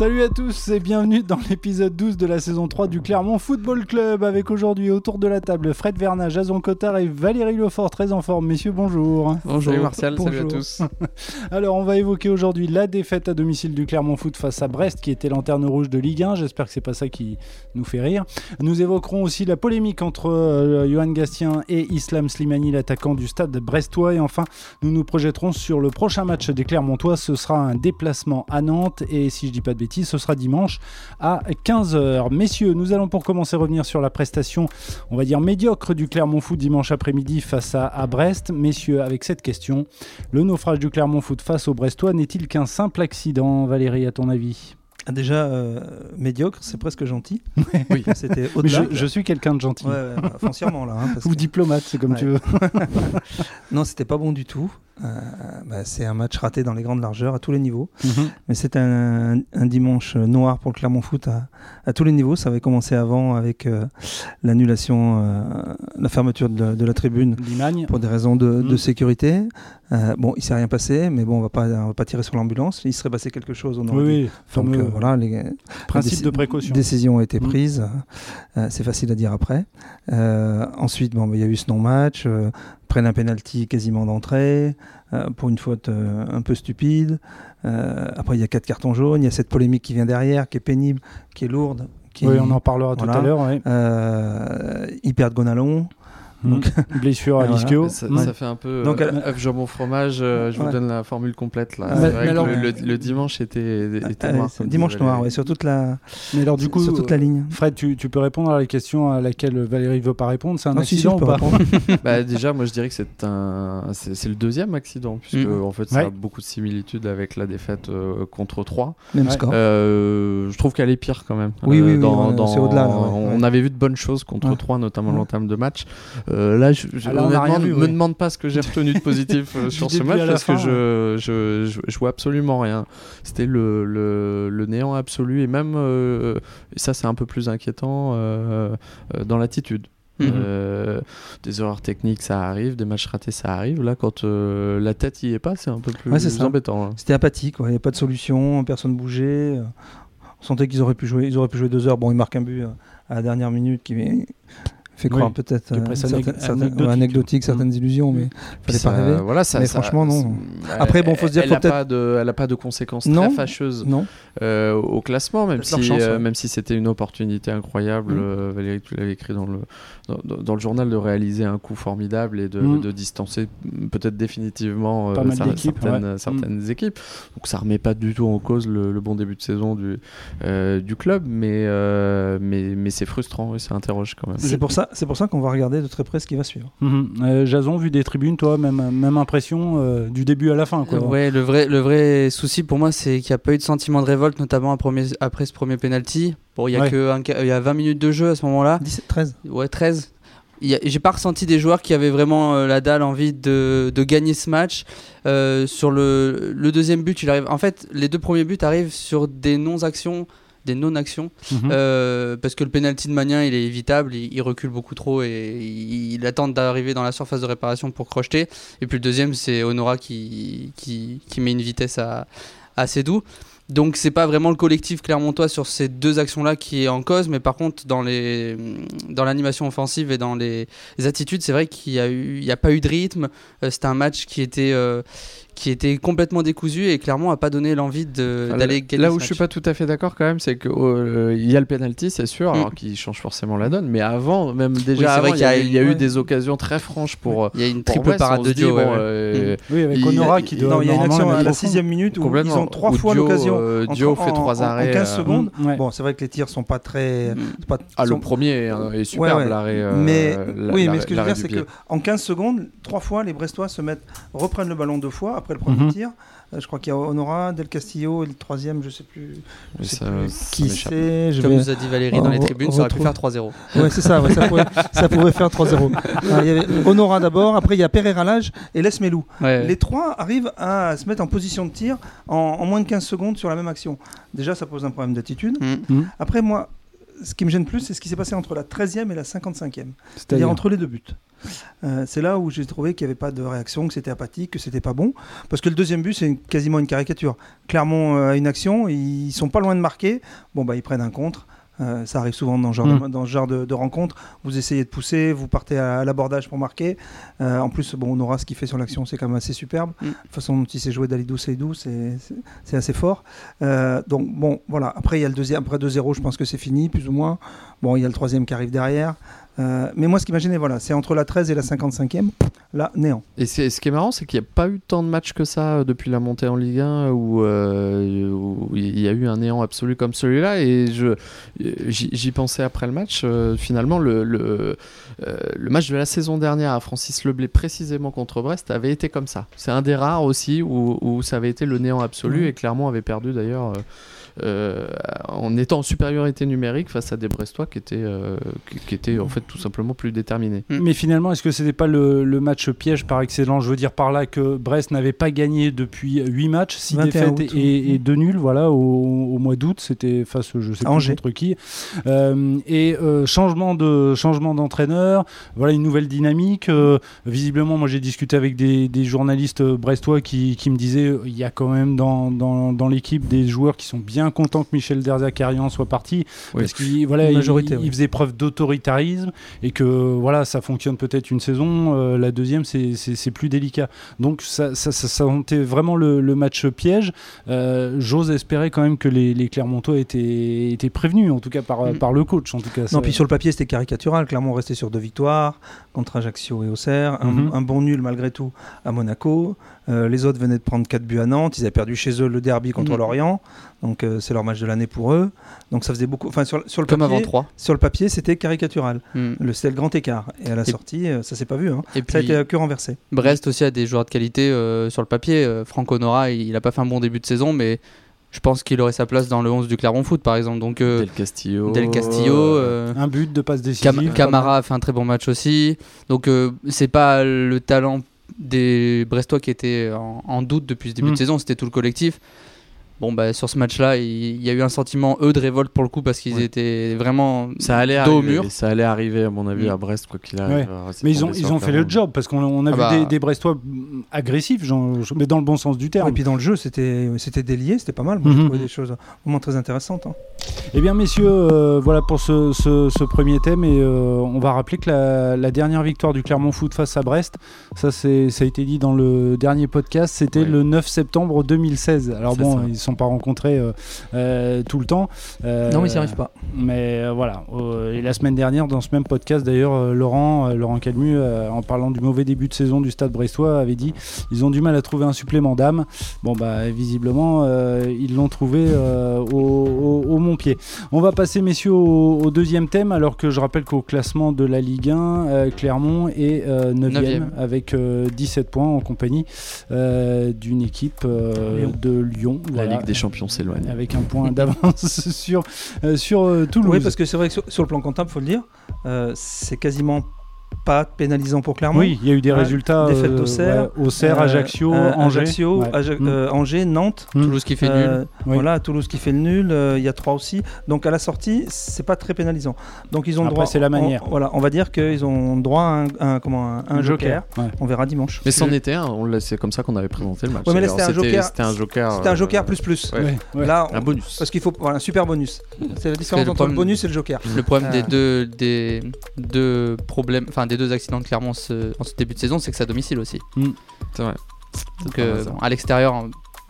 Salut à tous et bienvenue dans l'épisode 12 de la saison 3 du Clermont Football Club avec aujourd'hui autour de la table Fred Verna, Jason Cotard et Valérie Lefort très en forme. Messieurs, bonjour. Bonjour Salut Martial, Bonjour. salut à tous. Alors on va évoquer aujourd'hui la défaite à domicile du Clermont Foot face à Brest qui était lanterne rouge de Ligue 1. J'espère que c'est pas ça qui nous fait rire. Nous évoquerons aussi la polémique entre euh, Johan Gastien et Islam Slimani, l'attaquant du stade brestois. Et enfin, nous nous projetterons sur le prochain match des Clermontois. Ce sera un déplacement à Nantes et si je dis pas de bêtises, ce sera dimanche à 15h. Messieurs, nous allons pour commencer revenir sur la prestation, on va dire médiocre du Clermont Foot dimanche après-midi face à, à Brest. Messieurs, avec cette question, le naufrage du Clermont Foot face au Brestois n'est-il qu'un simple accident, Valérie, à ton avis? Ah, Déjà, euh, médiocre, c'est presque gentil. Oui. C'était je, je suis quelqu'un de gentil. Ouais, ouais, foncièrement là. hein, parce Ou que- diplomate, c'est comme Ouais. tu veux. Non, c'était pas bon du tout. Euh, bah, c'est un match raté dans les grandes largeurs à tous les niveaux. Mhm. Mais c'est un, un dimanche noir pour le Clermont Foot à, à tous les niveaux. Ça avait commencé avant avec euh, l'annulation, euh, la fermeture de, de la tribune pour des raisons de, de Mm. sécurité. Euh, bon, il s'est rien passé, mais bon, on va pas, on va pas tirer sur l'ambulance. Il serait passé quelque chose. On Oui, aurait dit. oui, Donc euh, voilà, les, principe de précaution. Décision a été Mm. prise. Euh, c'est facile à dire après. Ensuite, bon, bah, il y a eu ce non-match. Prennent un penalty quasiment d'entrée euh, pour une faute euh, un peu stupide. Euh, après, il y a quatre cartons jaunes. Il y a cette polémique qui vient derrière, qui est pénible, qui est lourde. Qui Oui, on en parlera tout à l'heure. ouais. Ils perdent Gonalon. Donc, Mhm. Blessure à Voilà. l'ischio. Ça, Ouais. ça fait un peu Donc, euh, elle- œuf jambon fromage. euh, je Ouais. vous donne la formule complète là. Mais- alors- le, le- le dimanche était, était euh, noir. dimanche noir, ouais, sur toute la, Mais alors, du coup, sur toute la ligne. Fred, tu, tu peux répondre à la question à laquelle Valérie veut pas répondre. C'est un si, si, accident ou pas. Bah, déjà, moi je dirais que c'est un, c'est le deuxième accident puisque Mm. en fait ça Ouais. a beaucoup de similitudes avec la défaite euh, contre 3 Même Ouais. score. Euh, je trouve qu'elle est pire quand même. Oui, oui, oui, c'est au-delà, on avait vu de bonnes choses contre Ouais. 3, notamment l'entame de match. Euh, là, je, je- Ah, honnêtement, ne me demande pas ce que j'ai retenu de positif euh, sur ce match parce fin, que je, je, je, je vois absolument rien. C'était le, le, le néant absolu et même, euh, et ça c'est un peu plus inquiétant, dans l'attitude. Mhm. Euh, des erreurs techniques, ça arrive, des matchs ratés, ça arrive. Là, quand euh, la tête y est pas, c'est un peu plus Ouais, embêtant. hein. C'était apathique, il n'y a pas de solution, personne bougeait. On sentait qu'ils auraient pu jouer, ils auraient pu jouer deux heures. Bon, ils marquent un but à la dernière minute qui fait croire Oui, peut-être est euh, certaines- certaines- anecdotique. anecdotique, certaines illusions, mais Puis fallait ça- pas rêver. Voilà, ça, Mais ça- franchement, non. Après, bon, faut se dire, elle faut a pas de, elle a pas de conséquences Non. très fâcheuses Non, euh, au classement, même si, chance, euh, ouais. même si c'était une opportunité incroyable. Mm. euh, Valérie, tu l'avais écrit dans le, dans, le journal, de réaliser un coup formidable et de, de distancer peut-être définitivement certaines, ouais. Mm. certaines équipes. Donc ça remet pas du tout en cause le, le bon début de saison du, du club, mais, mais, mais c'est frustrant et ça interroge quand même. c'est pour ça, c'est pour ça qu'on va regarder de très près ce qui va suivre. Mhm. Euh, Jason, vu des tribunes, toi, même, même impression euh, du début à la fin. Quoi. Ouais, le vrai, le vrai souci pour moi, c'est qu'il n'y a pas eu de sentiment de révolte, notamment après, après ce premier penalty. Bon, il y a Ouais. que un y a 20 minutes de jeu à ce moment-là. 17, 13. Ouais, 13. Il y a- J'ai pas ressenti des joueurs qui avaient vraiment euh, la dalle, envie de, de gagner ce match. Euh, sur le, le deuxième but, il arrive. En fait, les deux premiers buts arrivent sur des non-actions, des non-actions. Mhm. Euh, parce que le penalty de Magnin il est évitable, il, il recule beaucoup trop et il, il attend d'arriver dans la surface de réparation pour crocheter. Et puis le deuxième, c'est Honora qui, qui, qui met une vitesse à, assez doux. Donc c'est pas vraiment le collectif clermontois sur ces deux actions-là qui est en cause, mais par contre dans les dans l'animation offensive et dans les, les attitudes, c'est vrai qu'il y a eu il y a pas eu de rythme. Euh, C'était un match qui était euh, qui était complètement décousu et Clermont a pas donné l'envie d'aller là- gagner Là ce où match. je suis pas tout à fait d'accord quand même, c'est que euh, il y a le penalty, c'est sûr, Mm. alors qui change forcément la donne. Mais avant, même déjà, Oui, c'est avant, vrai il y a, qu'il y a y eu des occasions très franches pour. euh, Il y a une triple parade de Dio. ouais, bon, ouais. euh, Oui, avec Honora qui doit. Non, il y a une normalement action la à la sixième minute où ils ont trois fois l'occasion. euh, en- Dio en- fait trois en- arrêts, En 15 euh, secondes. Mm. Bon, c'est vrai que les tirs sont pas très. Mm. Ah, le premier est, superbe, l'arrêt. euh, mais oui, mais ce que je veux dire, c'est pied. qu'en 15 secondes, trois fois, les Brestois se mettent, reprennent le ballon deux fois après le premier Mhm. tir. Euh, je crois qu'il y a Honora, Del Castillo et le troisième, je sais plus, je sais ça- plus ça qui c'est. Comme vais- nous a dit Valérie dans les tribunes, ça aurait pu faire 3-0. Ouais, c'est ça, ouais, ça, pouvait, ça pouvait faire 3-0. Ah, Il y avait Honora d'abord, après il y a Pereira Lage et Les Melou. Les trois arrivent à se mettre en position de tir en, en moins de 15 secondes sur la même action. Déjà, ça pose un problème d'attitude. Mm. Mm. Après, moi, ce qui me gêne plus, c'est ce qui s'est passé entre la 13e et la 55e. C'est-à-dire entre les deux buts. Euh, c'est là où j'ai trouvé qu'il n'y avait pas de réaction, que c'était apathique, que c'était pas bon. Parce que le deuxième but, c'est une- quasiment une caricature. Clermont euh, a une action, ils sont pas loin de marquer. Bon, bah, ils prennent un contre. Euh, ça arrive souvent dans ce genre, Mm. de, dans ce genre de, de rencontre. Vous essayez de pousser, vous partez à, à l'abordage pour marquer. Euh, en plus, bon, Nora, ce qu'il fait sur l'action, c'est quand même assez superbe. Mm. La façon dont il s'est joué d'Alidou Seydou, c'est assez fort. Euh, donc, bon, voilà. Après, il y a le deuxième. Après 2-0, je pense que c'est fini, plus ou moins. Bon, il y a le troisième qui arrive derrière. Euh, mais moi, ce qui m'a gêné, voilà, c'est entre la 13 et la 55e. Là, néant. Et c'est- ce qui est marrant, c'est qu'il n'y a pas eu tant de matchs que ça euh, depuis la montée en Ligue 1 où, euh, où il y a eu un néant absolu comme celui-là. Et je, j'y, pensais après le match. finalement, le, le, le match de la saison dernière à Francis Leblé, précisément contre Brest, avait été comme ça. C'est un des rares aussi où, où ça avait été le néant absolu et Clermont avait perdu d'ailleurs. en étant en supériorité numérique face à des Brestois qui étaient, qui, qui étaient en fait tout simplement plus déterminés. Mm. Mais finalement, est-ce que c'était pas le, le match piège par excellence? Je veux dire par là que Brest n'avait pas gagné depuis 8 matchs, 6 21 défaites août. et, et 2 nuls voilà, au, au mois d'août. C'était face, je sais Angers. contre qui. Euh, et euh, changement de changement d'entraîneur, voilà une nouvelle dynamique. Euh, visiblement, moi j'ai discuté avec des, des journalistes brestois qui, qui me disaient il y a quand même dans, dans, dans l'équipe des joueurs qui sont bien contents que Michel Derzakarian soit parti Oui. parce qu'il voilà, Une il- majorité, il, oui. il faisait preuve d'autoritarisme et que voilà ça fonctionne peut-être une saison, euh, la deuxième c'est- plus délicat. Donc ça, ça, ça, ça sentait vraiment le, le match piège. Euh, J'ose espérer quand même que les, les Clermontois étaient, étaient prévenus, en tout cas par, Mm. par le coach. En tout cas, Non, puis sur le papier, c'était caricatural. Clermont restait sur deux victoires contre Ajaccio et Auxerre. Un, Mhm. un bon nul malgré tout à Monaco. Euh, les autres venaient de prendre 4 buts à Nantes. Ils avaient perdu chez eux le derby contre Mhm. Lorient. Donc euh, c'est leur match de l'année pour eux. Donc ça faisait beaucoup. Enfin, sur, sur le Comme papier, avant 3. sur le papier, c'était caricatural. Mm. Le, c'était le grand écart. Et à la Et- sortie, euh, ça s'est pas vu. hein. Et Ça a été que renversé. Brest aussi a des joueurs de qualité euh, sur le papier. Euh, Franco Nora, il n'a pas fait un bon début de saison, mais je pense qu'il aurait sa place dans le 11 du Clermont Foot, par exemple. Donc, euh, Del Castillo. Del Castillo, euh, un but de passe décisive. Cam- Camara a fait un très bon match aussi. Donc, euh, c'est pas le talent des Brestois qui était en, en doute depuis ce début de saison, c'était tout le collectif. Bon, bah, sur ce match-là, il, y a eu un sentiment, eux, de révolte pour le coup, parce qu'ils Ouais. étaient vraiment Ça allait dos au arriver, mur. ça allait arriver à mon avis Mm. à Brest quoi qu'il arrive. Ouais. Alors, c'est Mais ils ont, ils ont fait le job parce qu'on on a Ah vu bah. des, des Brestois mm, agressifs, genre, mais dans le bon sens du terme. Et puis dans le jeu, c'était c'était délié. C'était pas mal. Moi, Mhm. j'ai trouvé des choses vraiment très intéressantes. hein. Eh bien, messieurs, euh, voilà pour ce, ce- ce premier thème. Et euh, on va rappeler que la, la dernière victoire du Clermont Foot face à Brest, ça, c'est- ça a été dit dans le dernier podcast, c'était Ouais. le 9 septembre 2016. Alors bon, ça. ils ne sont pas rencontrés euh, euh, tout le temps. Euh, Non, mais ils n'y arrivent pas. Mais euh, voilà. Euh, et la semaine dernière, dans ce même podcast, d'ailleurs, euh, Laurent, euh, Laurent Calmu, euh, en parlant du mauvais début de saison du Stade Brestois, avait dit ils ont du mal à trouver un supplément d'âme. Bon, bah, visiblement, euh, ils l'ont trouvé euh, au, au, au Montpied. On va passer, messieurs, au, au deuxième thème, alors que je rappelle qu'au classement de la Ligue 1, euh, Clermont est 9e Neuvième. avec euh, 17 points en compagnie euh, d'une équipe euh, Lyon. de Lyon. La Voilà. Ligue des Champions s'éloigne. Avec un point d'avance sur, euh, sur euh, Toulouse. Oui, parce que c'est vrai que sur, sur le plan comptable, faut le dire, euh, c'est quasiment pas pénalisant pour Clermont. Oui, il y a eu des Ouais, résultats. défaite euh, d'Auxerre, ouais, Auxerre, Euh, Ajaccio, euh, Angers. Ajaccio, Ouais. Aja- Mm. euh, Angers, Nantes. Mm. Toulouse qui fait Euh, nul. Oui. Voilà, Toulouse qui fait le nul, euh, il y a trois aussi. Donc à la sortie, c'est pas très pénalisant. Donc ils ont Après, droit. c'est la on- manière. voilà, on va dire qu'ils ont droit à un, un- comment, un, un joker. Ouais. On verra dimanche. Mais c'en était un, on c'est comme ça qu'on avait présenté le match. Ouais, mais c'était un joker- C'était un joker. C'était un euh, joker plus plus. Là, on- Un bonus. parce qu'il faut voilà, un super bonus. C'est la différence entre le bonus et le joker. Le problème Euh. des deux des deux problèmes, enfin des deux accidents de Clermont ce- en ce début de saison, c'est que c'est à domicile aussi. C'est vrai. Donc euh, bon, à l'extérieur,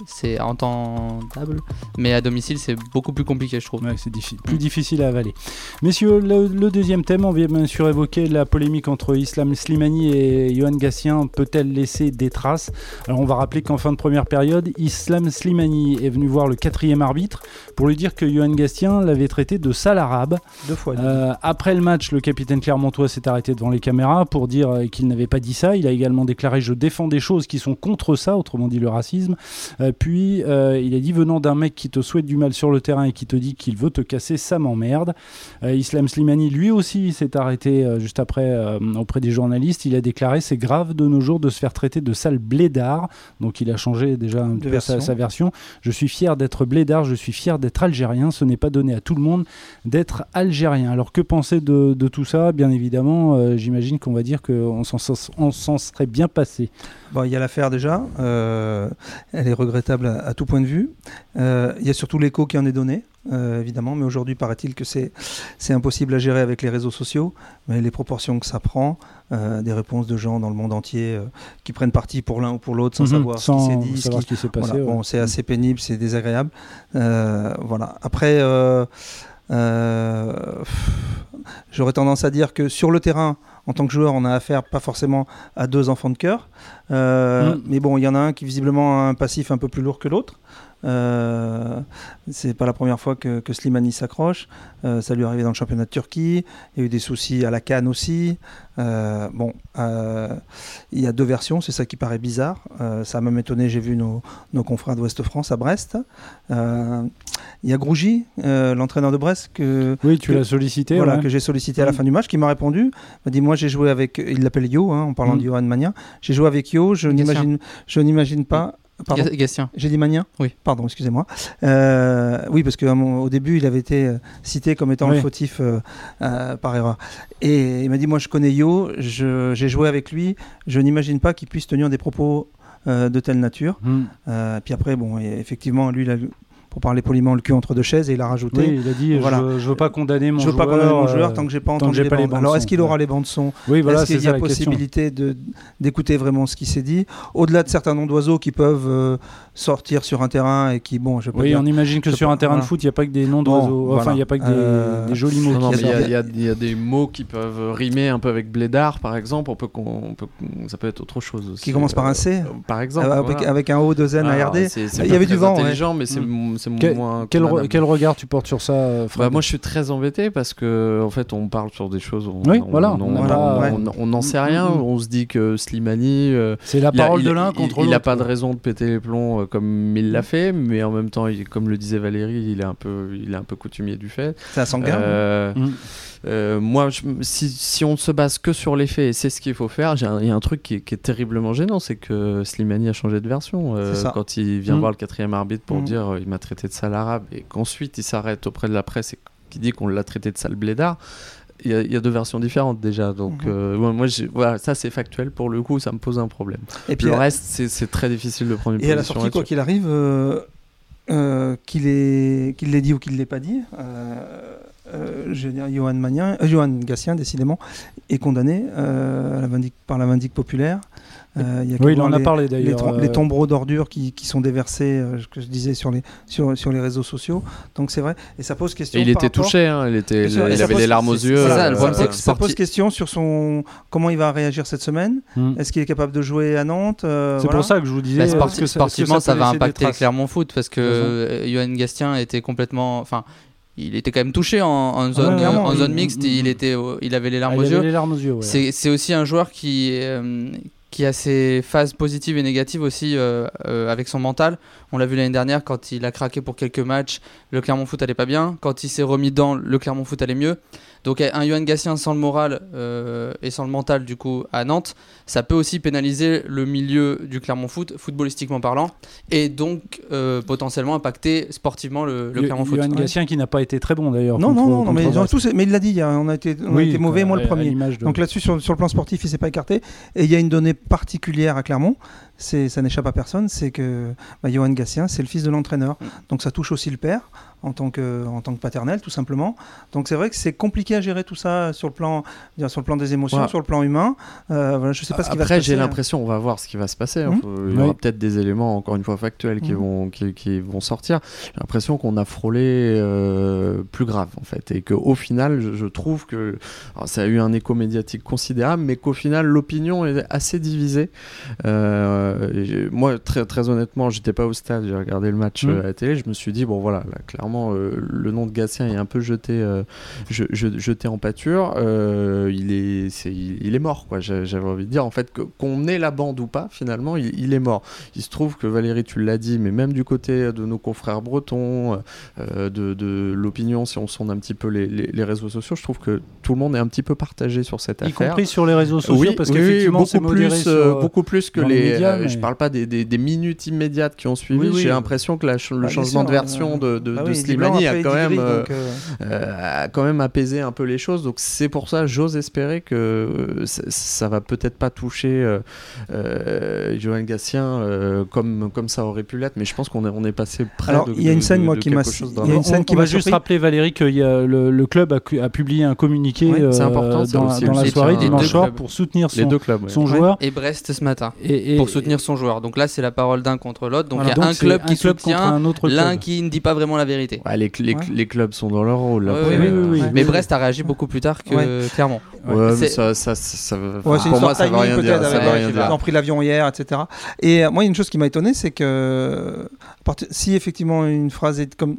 c'est entendable, mais à domicile, c'est beaucoup plus compliqué, je trouve. Ouais, c'est diffi- plus difficile à avaler. Messieurs, le, le deuxième thème, on vient bien sûr évoquer la polémique entre Islam Slimani et Johan Gassien. Peut-elle laisser des traces? Alors, on va rappeler qu'en fin de première période, Islam Slimani est venu voir le quatrième arbitre pour lui dire que Johan Gassien l'avait traité de sale arabe. Deux fois. Euh, après le match, le capitaine Clermontois s'est arrêté devant les caméras pour dire euh, qu'il n'avait pas dit ça. Il a également déclaré Je défends des choses qui sont contre ça, autrement dit le racisme. Euh, puis, il a dit venant d'un mec qui te souhaite du mal sur le terrain et qui te dit qu'il veut te casser, ça m'emmerde. Islam Slimani, lui aussi, s'est arrêté juste après auprès des journalistes. Il a déclaré c'est grave de nos jours de se faire traiter de sale blédard. Donc il a changé déjà un peu sa, sa, version. Je suis fier d'être blédard, je suis fier d'être algérien. Ce n'est pas donné à tout le monde d'être algérien. Alors que penser de, tout ça? Bien évidemment, euh, j'imagine qu'on va dire qu'on s'en serait bien passé. Bon, il y a l'affaire déjà, euh, elle est regrettable à, tout point de vue. Euh, il y a surtout l'écho qui en est donné, évidemment, mais aujourd'hui paraît-il que c'est impossible à gérer avec les réseaux sociaux, mais les proportions que ça prend, des réponses de gens dans le monde entier qui prennent parti pour l'un ou pour l'autre sans mhm. savoir ce qui s'est dit, ce qui, s'est passé. bon, c'est assez pénible, c'est désagréable. voilà. Après. Euh, j'aurais tendance à dire que sur le terrain, en tant que joueur, on a affaire pas forcément à deux enfants de cœur. Euh, mm. Mais bon, il y en a un qui visiblement a un passif un peu plus lourd que l'autre. Euh, c'est pas la première fois que, Slimani s'accroche. Euh, ça lui est arrivé dans le championnat de Turquie. Il y a eu des soucis à la Cannes aussi. Euh, bon, il y a deux versions, c'est ça qui paraît bizarre. ça a même étonné, j'ai vu nos, confrères d'Ouest France à Brest. il y a Grougy, l'entraîneur de Brest. Que, oui, tu l'as sollicité. Voilà, que j'ai sollicité à la mm. fin du match, qui m'a répondu. Il m'a dit Moi, j'ai joué avec. Il l'appelle Yo, hein, en parlant mm. de Johan Mania. J'ai joué avec Yo, je n'imagine pas Gastien. J'ai dit Magnin Oui. Pardon, excusez-moi. Euh, oui, parce qu'au début, il avait été euh, cité comme étant le fautif euh, par erreur. Et il m'a dit Moi, je connais Yo, j'ai joué avec lui, je n'imagine pas qu'il puisse tenir des propos de telle nature. Hmm. puis après, bon, effectivement, lui, il a pour parler poliment, le cul entre deux chaises et il a rajouté. Oui, il a dit voilà. je, je veux pas condamner mon je veux joueur. pas condamner mon joueur tant que j'ai pas entendu les, bandes. Alors est-ce qu'il aura les bandes son Oui, voilà, Est-ce qu'il y a possibilité de d'écouter vraiment ce qui s'est dit Au-delà de certains noms d'oiseaux qui peuvent euh, sortir sur un terrain et qui, bon, je Oui, dire, on imagine que sur un terrain de foot, il n'y a pas que des noms d'oiseaux. enfin, il n'y a pas que des, euh, jolis mots. il y, a des mots qui peuvent rimer un peu avec blédard, par exemple. On peut, on peut, ça peut être autre chose aussi. Qui commence par un C euh, Par exemple. Avec, un O, deux N, un RD. Il y avait du vent. intelligent, mais c'est mm. moins quel, regard tu portes sur ça euh, bah, Moi, je suis très embêté parce que en fait, on parle sur des choses. On, oui, voilà. On n'en sait rien. Mm, mm, mm. On se dit que Slimani. Euh, c'est la parole de l'un contre l'autre. Il n'a pas de raison de péter les plombs euh, comme il l'a fait, mais en même temps, comme le disait Valérie, il est un peu, il est un peu coutumier du fait. C'est un sanguin. moi, si, si, on se base que sur les faits, et c'est ce qu'il faut faire, il y a un truc qui est, terriblement gênant, c'est que Slimani a changé de version. quand il vient voir le quatrième arbitre pour dire il m'a traité de sale arabe, et qu'ensuite il s'arrête auprès de la presse et qui dit qu'on l'a traité de sale blédard, il y, a deux versions différentes déjà. Donc, euh, moi, voilà, ça c'est factuel. Pour le coup, ça me pose un problème. Et puis le reste, c'est très difficile de prendre une et position. Et à la sortie, quoi qu'il arrive, euh, euh, qu'il l'ait dit ou qu'il ne l'ait pas dit, je veux dire, Johan, Magnin, Johan Gassien, décidément, est condamné la par la Vindique populaire. Euh, oui, il en a parlé d'ailleurs. Les, euh. tombereaux d'ordures qui, sont déversés, euh, que je disais, sur les, sur, sur les réseaux sociaux. Donc c'est vrai. Et ça pose question. il était touché, hein, il, était, il, avait des larmes aux yeux. Ça, pose question sur son comment il va réagir cette semaine. Hmm. Est-ce qu'il est capable de jouer à Nantes C'est pour ça que je vous disais. Bah, sportivement, ça, va impacter Clermont Foot parce que Johan Gastien était complètement. Enfin, il était quand même touché en, zone, en zone mixte. Il, était, il avait les larmes aux yeux. C'est aussi un joueur qui, qui a ses phases positives et négatives aussi euh, euh, avec son mental. On l'a vu l'année dernière quand il a craqué pour quelques matchs, le Clermont Foot allait pas bien. Quand il s'est remis dans le Clermont Foot allait mieux. Donc un Johan Gassien sans le moral euh, et sans le mental du coup à Nantes, ça peut aussi pénaliser le milieu du Clermont Foot, footballistiquement parlant, et donc euh, potentiellement impacter sportivement le, Clermont Foot. Johan Gassien qui n'a pas été très bon d'ailleurs. Non, non, non, mais, mais, il l'a dit, on a été, on a été mauvais, moi le premier. Donc là-dessus, sur, sur, le plan sportif, il s'est pas écarté. Et il y a une donnée particulière à Clermont, ça n'échappe à personne, c'est que bah, Johan Gassien, c'est le fils de l'entraîneur. Mm. Donc ça touche aussi le père en tant que, en tant que paternel, tout simplement. Donc c'est vrai que c'est compliqué à gérer tout ça sur le plan, sur le plan des émotions, sur le plan humain. Euh, voilà, je sais pas ce qui va se passer. Après, j'ai l'impression, on va voir ce qui va se passer. Mmh. Il y aura peut-être des éléments, encore une fois, factuels qui, mmh. vont, qui, vont sortir. J'ai l'impression qu'on a frôlé euh, plus grave, en fait. Et qu'au final, je, trouve que ça a eu un écho médiatique considérable, mais qu'au final, l'opinion est assez divisé. Euh, moi, très, très honnêtement, j'étais pas au stade, j'ai regardé le match Mm. euh, à la télé. Je me suis dit, bon voilà, là, clairement, euh, le nom de Gatien est un peu jeté, euh, je- je- jeté en pâture. Il, est, il, est mort, quoi. J'a- J'avais envie de dire, en fait, qu'on ait la bande ou pas, finalement, il, il est mort. Il se trouve que Valérie, tu l'as dit, mais même du côté de nos confrères bretons, de, de l'opinion, si on sonde un petit peu les, les- les réseaux sociaux, je trouve que tout le monde est un petit peu partagé sur cette Y affaire. compris sur les réseaux sociaux, Oui, parce oui, qu'effectivement, c'est beaucoup plus, sur, beaucoup plus que les les. médias, Je parle pas des, des- des minutes immédiates qui ont suivi. Oui, oui. J'ai l'impression que la ch- le Bah, changement sûr, de version euh, de, de, bah de oui, Slimani a quand même, euh, donc, euh, euh, a quand même apaisé un peu les choses. Donc c'est pour ça, j'ose espérer que euh, ça, ça va peut-être pas toucher euh, euh, Johan Gatien euh, comme comme ça aurait pu l'être. Mais je pense qu'on est on est passé près Alors, de. il y a une scène, de- moi, de qui m'a- quelque chose il y a d'un- une scène on, va m'a juste rappeler Valérie que y a le, le club a, publié un communiqué important, dans, la soirée des dimanche soir clubs. pour soutenir Les son, deux clubs. ouais. son Ouais. joueur Et Brest ce matin et, et- pour soutenir son joueur. Donc là, c'est la parole d'un contre l'autre. Donc il voilà, y a un club qui soutient, un autre l'un qui ne dit pas vraiment la vérité. Les, les, Ouais. les clubs sont dans leur rôle. Ouais, après, ouais, euh, oui, oui, Mais. Brest a réagi beaucoup plus tard que Ouais. clairement. Ouais, Ouais. mais C'est- ça, ça, ça, ça veut- Ouais, pour moi, sorte ça de veut rien timing dire. Ils ont pris l'avion hier, etc. Et euh, moi, il y a une chose qui m'a étonné, c'est que euh, si effectivement une phrase est comme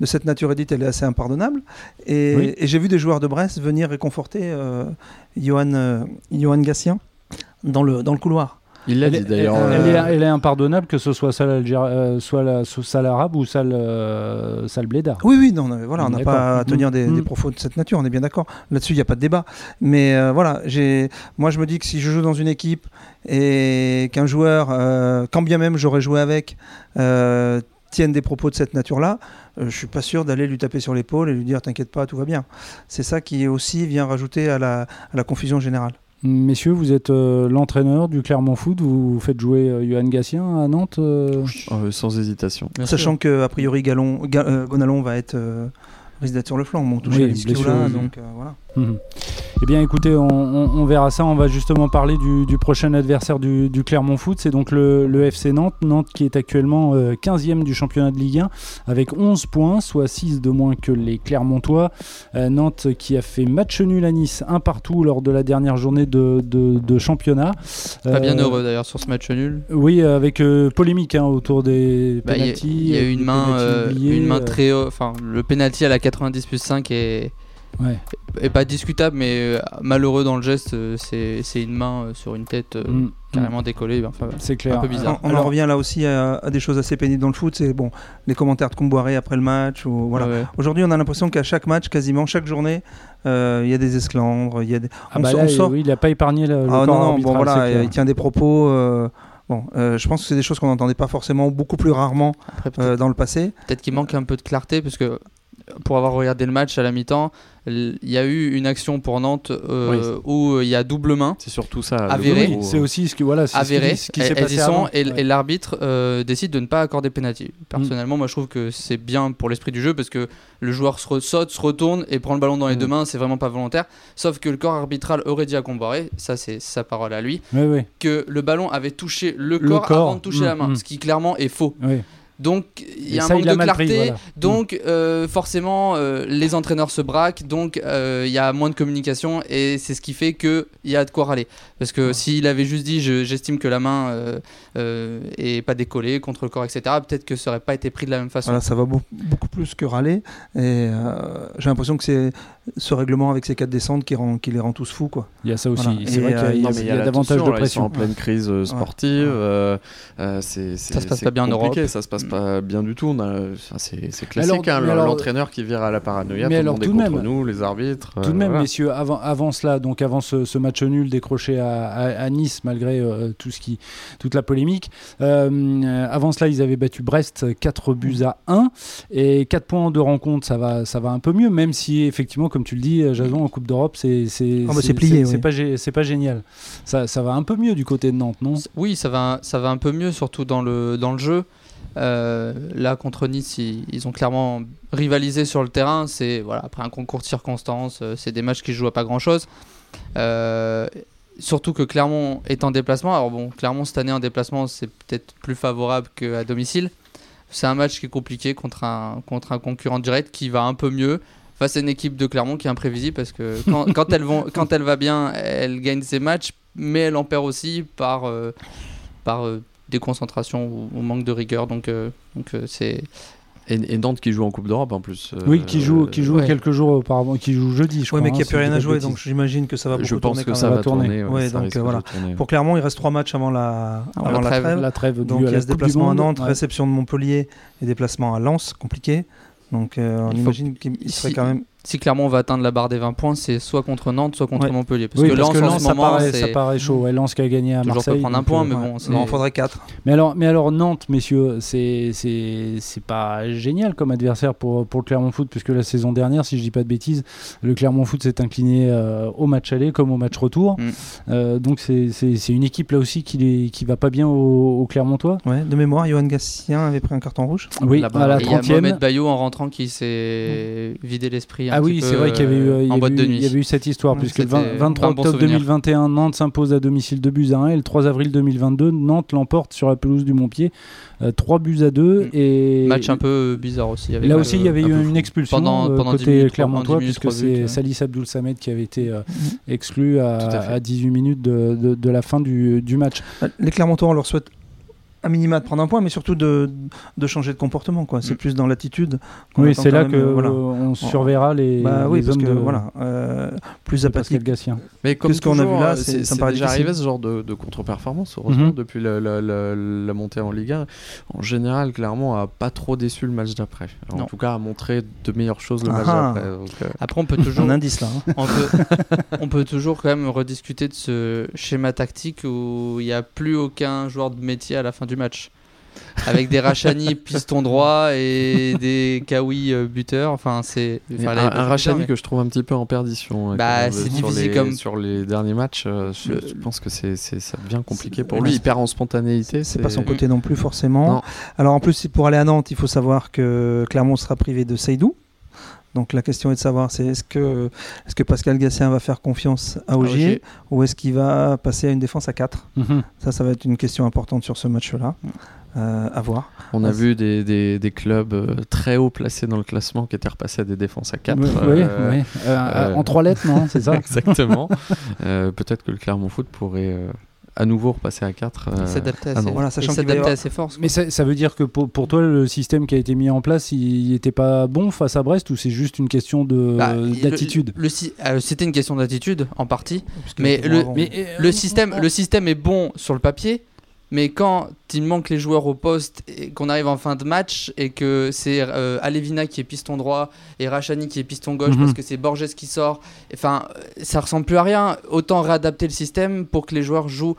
de cette nature est dite, elle est assez impardonnable. Et, Oui. et j'ai vu des joueurs de Brest venir réconforter euh, Johan, euh, Johan Gatien dans le, dans le couloir. Il l'a Elle, dit est- d'ailleurs. elle, euh, elle est, elle est impardonnable que ce soit euh, soit la salle arabe ou salle, euh, blédard. Oui, oui, non, voilà, on n'a pas à tenir des, Mm. des propos de cette nature, on est bien d'accord. Là-dessus, il n'y a pas de débat. Mais euh, voilà, j'ai, moi, je me dis que si je joue dans une équipe et qu'un joueur, euh, quand bien même j'aurais joué avec, euh, tienne des propos de cette nature-là, euh, je suis pas sûr d'aller lui taper sur l'épaule et lui dire t'inquiète pas, tout va bien. C'est ça qui aussi vient rajouter à la, à la confusion générale. Messieurs, vous êtes euh, l'entraîneur du Clermont Foot, vous faites jouer euh, Johan Gatien à Nantes euh, euh, sans hésitation. Sachant que a priori Galon, Ga- euh, Gonalon va être euh, risque d'être sur le flanc, bon, touché Oui, à donc euh, voilà. Mhm. Eh bien, écoutez, on, on- on verra ça. On va justement parler du, du prochain adversaire du, du Clermont Foot. C'est donc le, le FC Nantes. Nantes qui est actuellement euh, 15e du championnat de Ligue 1 avec 11 points, soit 6 de moins que les Clermontois. Euh, Nantes qui a fait match nul à Nice, un partout lors de la dernière journée de, de- de championnat. Pas bien Euh, heureux d'ailleurs sur ce match nul. Oui, avec euh, polémique hein, autour des Bah, Il y a- pénaltys. il y, a eu une main, une main très. Enfin, le penalty à la 90 plus 5 est, ouais. est pas discutable, mais euh, malheureux dans le geste. euh, C'est une main euh, sur une tête Mm, carrément décollée. Enfin, C'est clair. un peu bizarre. On, on en revient là aussi à, à des choses assez pénibles dans le foot. C'est bon, les commentaires de Comboiré après le match. Ou, voilà. ouais, ouais. Aujourd'hui, on a l'impression qu'à chaque match, quasiment chaque journée, euh, il y a des esclandres. Il y a des... Ah on, bah là, on sort. oui, il n'a pas épargné le, le Ah corps non, non, arbitral, bon voilà, il tient des propos. euh, Bon, euh, je pense que c'est des choses qu'on n'entendait pas forcément, beaucoup plus rarement Après, euh, dans le passé. Peut-être qu'il manque un peu de clarté parce que pour avoir regardé le match à la mi-temps, il y a eu une action pour Nantes euh, où il y a double main C'est surtout ça. Avéré. C'est aussi ce qui voilà, c'est ce qui- s'est passé avant. et, Ouais. et l'arbitre euh, décide de ne pas accorder pénalty. Personnellement, moi je trouve que c'est bien pour l'esprit du jeu parce que le joueur se saute, se retourne et prend le ballon dans les Mm. deux mains, c'est vraiment pas volontaire. Sauf que le corps arbitral aurait dit à Comboiré, ça c'est sa parole à lui, Oui, oui, que le ballon avait touché le Le corps, corps. avant de toucher Mm, la main, mm. ce qui clairement est faux. Donc il y a un ça, manque de clarté. pris, voilà. Donc euh, forcément euh, les entraîneurs se braquent, donc euh, il y a moins de communication et c'est ce qui fait que il y a de quoi râler. Parce que s'il avait juste dit je- j'estime que la main est pas décollée contre le corps etc. Peut-être que ça aurait pas été pris de la même façon. Voilà, ça va beau- beaucoup plus que râler. Et j'ai l'impression que c'est ce règlement avec ces quatre descentes qui, rend, qui les rend tous fous. Quoi. Il y a ça aussi. Voilà. C'est vrai qu'il y a, euh, il y a- y a davantage tension, de là, sont en pression. pleine crise euh, sportive. euh, euh, c'est, c'est- Ça se passe pas bien en Europe. Ça se passe pas bien du tout. On a- enfin, c'est, c'est alors- classique. hein, l'entraîneur qui vire à la paranoïa, Mais tout le alors, monde est tout de contre même- nous, les arbitres. Tout de euh, même, voilà. messieurs, avant, avant cela, donc avant ce, ce match nul décroché à, à- à Nice, malgré euh, tout ce qui, toute la polémique, avant cela, ils avaient battu Brest 4 buts à 1 et 4 points de rencontre, ça va, ça va un peu mieux, même si effectivement, comme tu le dis, euh, Jason, en Coupe d'Europe, c'est c'est Ah bah, c'est plié, c'est oui. pas, gé- pas génial. Ça, ça va un peu mieux du côté de Nantes, non? Oui, ça va, ça va un peu mieux, surtout dans le, dans le jeu. Euh, là, contre Nice, ils, ils ont clairement rivalisé sur le terrain. C'est voilà, après un concours de circonstances, euh, c'est des matchs qui se jouent à pas grand chose. surtout que Clermont est en déplacement. Alors bon, Clermont cette année en déplacement, c'est peut-être plus favorable qu'à domicile. C'est un match qui est compliqué contre un, contre un concurrent direct qui va un peu mieux. Face à une équipe de Clermont qui est imprévisible parce que quand, quand elle, vont, quand elle va bien, elle gagne ses matchs, mais elle en perd aussi par, euh, par euh, déconcentration ou, ou manque de rigueur. Donc, euh, donc euh, c'est. Et, et Nantes qui joue en Coupe d'Europe en plus. euh, Oui, qui joue, qui joue ouais. quelques jours auparavant, qui joue jeudi, je Ouais, crois. mais hein, qu'il n'y a si plus rien à jouer, donc j'imagine que ça va beaucoup Je pense tourner que quand ça va tourner. tourner. Ouais, ça donc, euh, voilà. tourner. Pour Clermont, il reste trois matchs avant la, Avant avant la la trêve. trêve. la trêve Donc il y a ce déplacement à. Nantes, Ouais. réception de Montpellier et déplacement à Lens, compliqué. Donc euh, on Il faut- imagine qu'il il serait quand même. Si Clermont va atteindre la barre des 20 points, c'est soit contre Nantes, soit contre Ouais. Montpellier. Parce Oui, que parce Lens, que en Lens, ce ça moment, paraît, ça paraît chaud. Ouais, Lens qui a gagné à toujours Marseille. peut prendre un point, euh, mais ouais. bon, il faudrait 4. Mais alors, mais alors Nantes, messieurs, c'est c'est c'est pas génial comme adversaire pour pour le Clermont Foot puisque la saison dernière, si je dis pas de bêtises, le Clermont Foot s'est incliné euh, au match aller comme au match retour. Mm. Euh, donc c'est une équipe là aussi qui les- qui va pas bien au, au Clermontois. Ouais, de mémoire, Johan Gassien avait pris un carton rouge. Oui, à la Et il y a 30e. Mohamed Bayou en rentrant qui s'est vidé l'esprit. Ah oui, c'est vrai qu'il y avait eu, euh, il y en avait boîte eu- de il y avait eu cette histoire, Ouais, puisque le c'était 20 23 un bon octobre souvenir. 2021, Nantes s'impose à domicile 2 buts à 1, et le 3 avril 2022, Nantes l'emporte sur la pelouse du Montpied, 3 buts à 2. Mm. Et Match un peu bizarre aussi. Là aussi, il y avait un eu une expulsion Pendant- euh, pendant 10 côté minutes, Clermontois, pendant 10 minutes, puisque c'est ouais. Salis Abdoul Samed qui avait été euh, Mhm. exclu à, à à 18 minutes de, de- de la fin du, du match. Les Clermontois, on leur souhaite à minima de prendre un point, mais surtout de, de changer de comportement. quoi. C'est Mm. plus dans l'attitude. qu'on Oui, c'est là même, que euh, voilà. on surveillera les, Bah oui, parce hommes que de, voilà, euh, plus de Pascal apathique. Gassien. Mais comme ce qu'on a vu là, euh, c'est- c'est ça me c'est paraît déjà difficile. arrivé ce genre de, de contre-performance, heureusement, Mhm. depuis la montée en Ligue 1. En général, Clermont a pas trop déçu le match d'après. En Non. tout cas, a montré de meilleures choses le Ah match ah. d'après. donc, euh, Après, on peut toujours Un indice là. hein. on peut, on peut toujours quand même rediscuter de ce schéma tactique où il n'y a plus aucun joueur de métier à la fin du match. Avec des Rachani piston droit et des Kawi euh, buteurs. Enfin, c'est. un, Rachani mais- que je trouve un petit peu en perdition. euh, Bah, c'est difficile les, comme- Sur les derniers matchs, euh, je, Le- je pense que c'est c'est- ça devient compliqué pour lui. Il perd en spontanéité. C'est pas son côté non plus forcément. Non. Alors en plus, pour aller à Nantes, il faut savoir que Clermont sera privé de Seydou. Donc la question est de savoir, c'est est-ce que, est que Pascal Gassien va faire confiance à Ogier Ogier. ou est-ce qu'il va passer à une défense à 4 Mhm. Ça, ça va être une question importante sur ce match-là. Euh, à voir. On a Ah, vu des, des, des clubs euh, très haut placés dans le classement qui étaient repassés à des défenses à 4. Oui, oui, oui. Euh, En trois lettres, non C'est ça? Exactement. Euh, Peut-être que le Clermont Foot pourrait euh, à nouveau repasser à 4. Il s'adaptait ah assez, non. Voilà, il sachant qu'il va y s'adaptait avoir- à ses forces. Mais ça, ça veut dire que pour, pour toi, le système qui a été mis en place, il n'était pas bon face à Brest ou c'est juste une question Bah, le- d'attitude euh, C'était une question d'attitude en partie. Mais le- euh, Le système, le système est bon sur le papier, mais quand il manque les joueurs au poste et qu'on arrive en fin de match et que c'est euh, Alevina qui est piston droit et Rachani qui est piston gauche Mhm. parce que c'est Borges qui sort, enfin, ça ressemble plus à rien. Autant réadapter le système pour que les joueurs jouent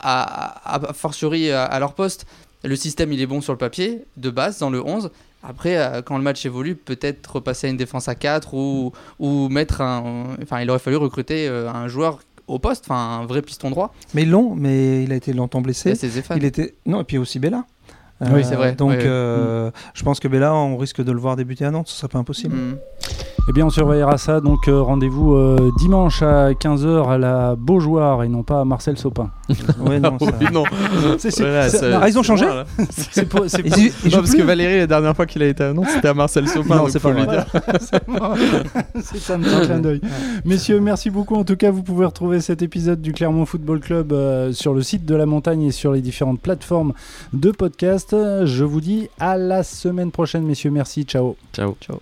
à, à, à fortiori à, à leur poste. Le système, il est bon sur le papier, de base, dans le 11. Après, euh, quand le match évolue, peut-être repasser à une défense à 4 ou, ou mettre un. Enfin, il aurait fallu recruter euh, un joueur au poste, enfin, un vrai piston droit. Mais long, mais il a été longtemps blessé. Zéphane. Il était non et puis aussi Bella. Oui, c'est vrai. Donc Ouais, ouais. euh, je pense que Bella, on risque de le voir débuter à Nantes, ce serait pas impossible. Mm. Eh bien, on surveillera ça. Donc, euh, rendez-vous euh, dimanche à 15h à la Beaujoire et non pas à Marcel Sopin. Ouais, non, ça- Oui, non. C'est- c'est- Voilà, c'est- c'est- non, Ah, ils ont changé c'est pour- c'est pour- Non, parce que Valérie, la dernière fois qu'il a été à Nantes, c'était à Marcel Sopin. Non, donc c'est pas lui dire. C'est un petit clin d'œil. Messieurs, merci beaucoup. En tout cas, vous pouvez retrouver cet épisode du Clermont Football Club euh, sur le site de la montagne et sur les différentes plateformes de podcast. Je vous dis à la semaine prochaine, messieurs. Merci. Ciao. Ciao. Ciao.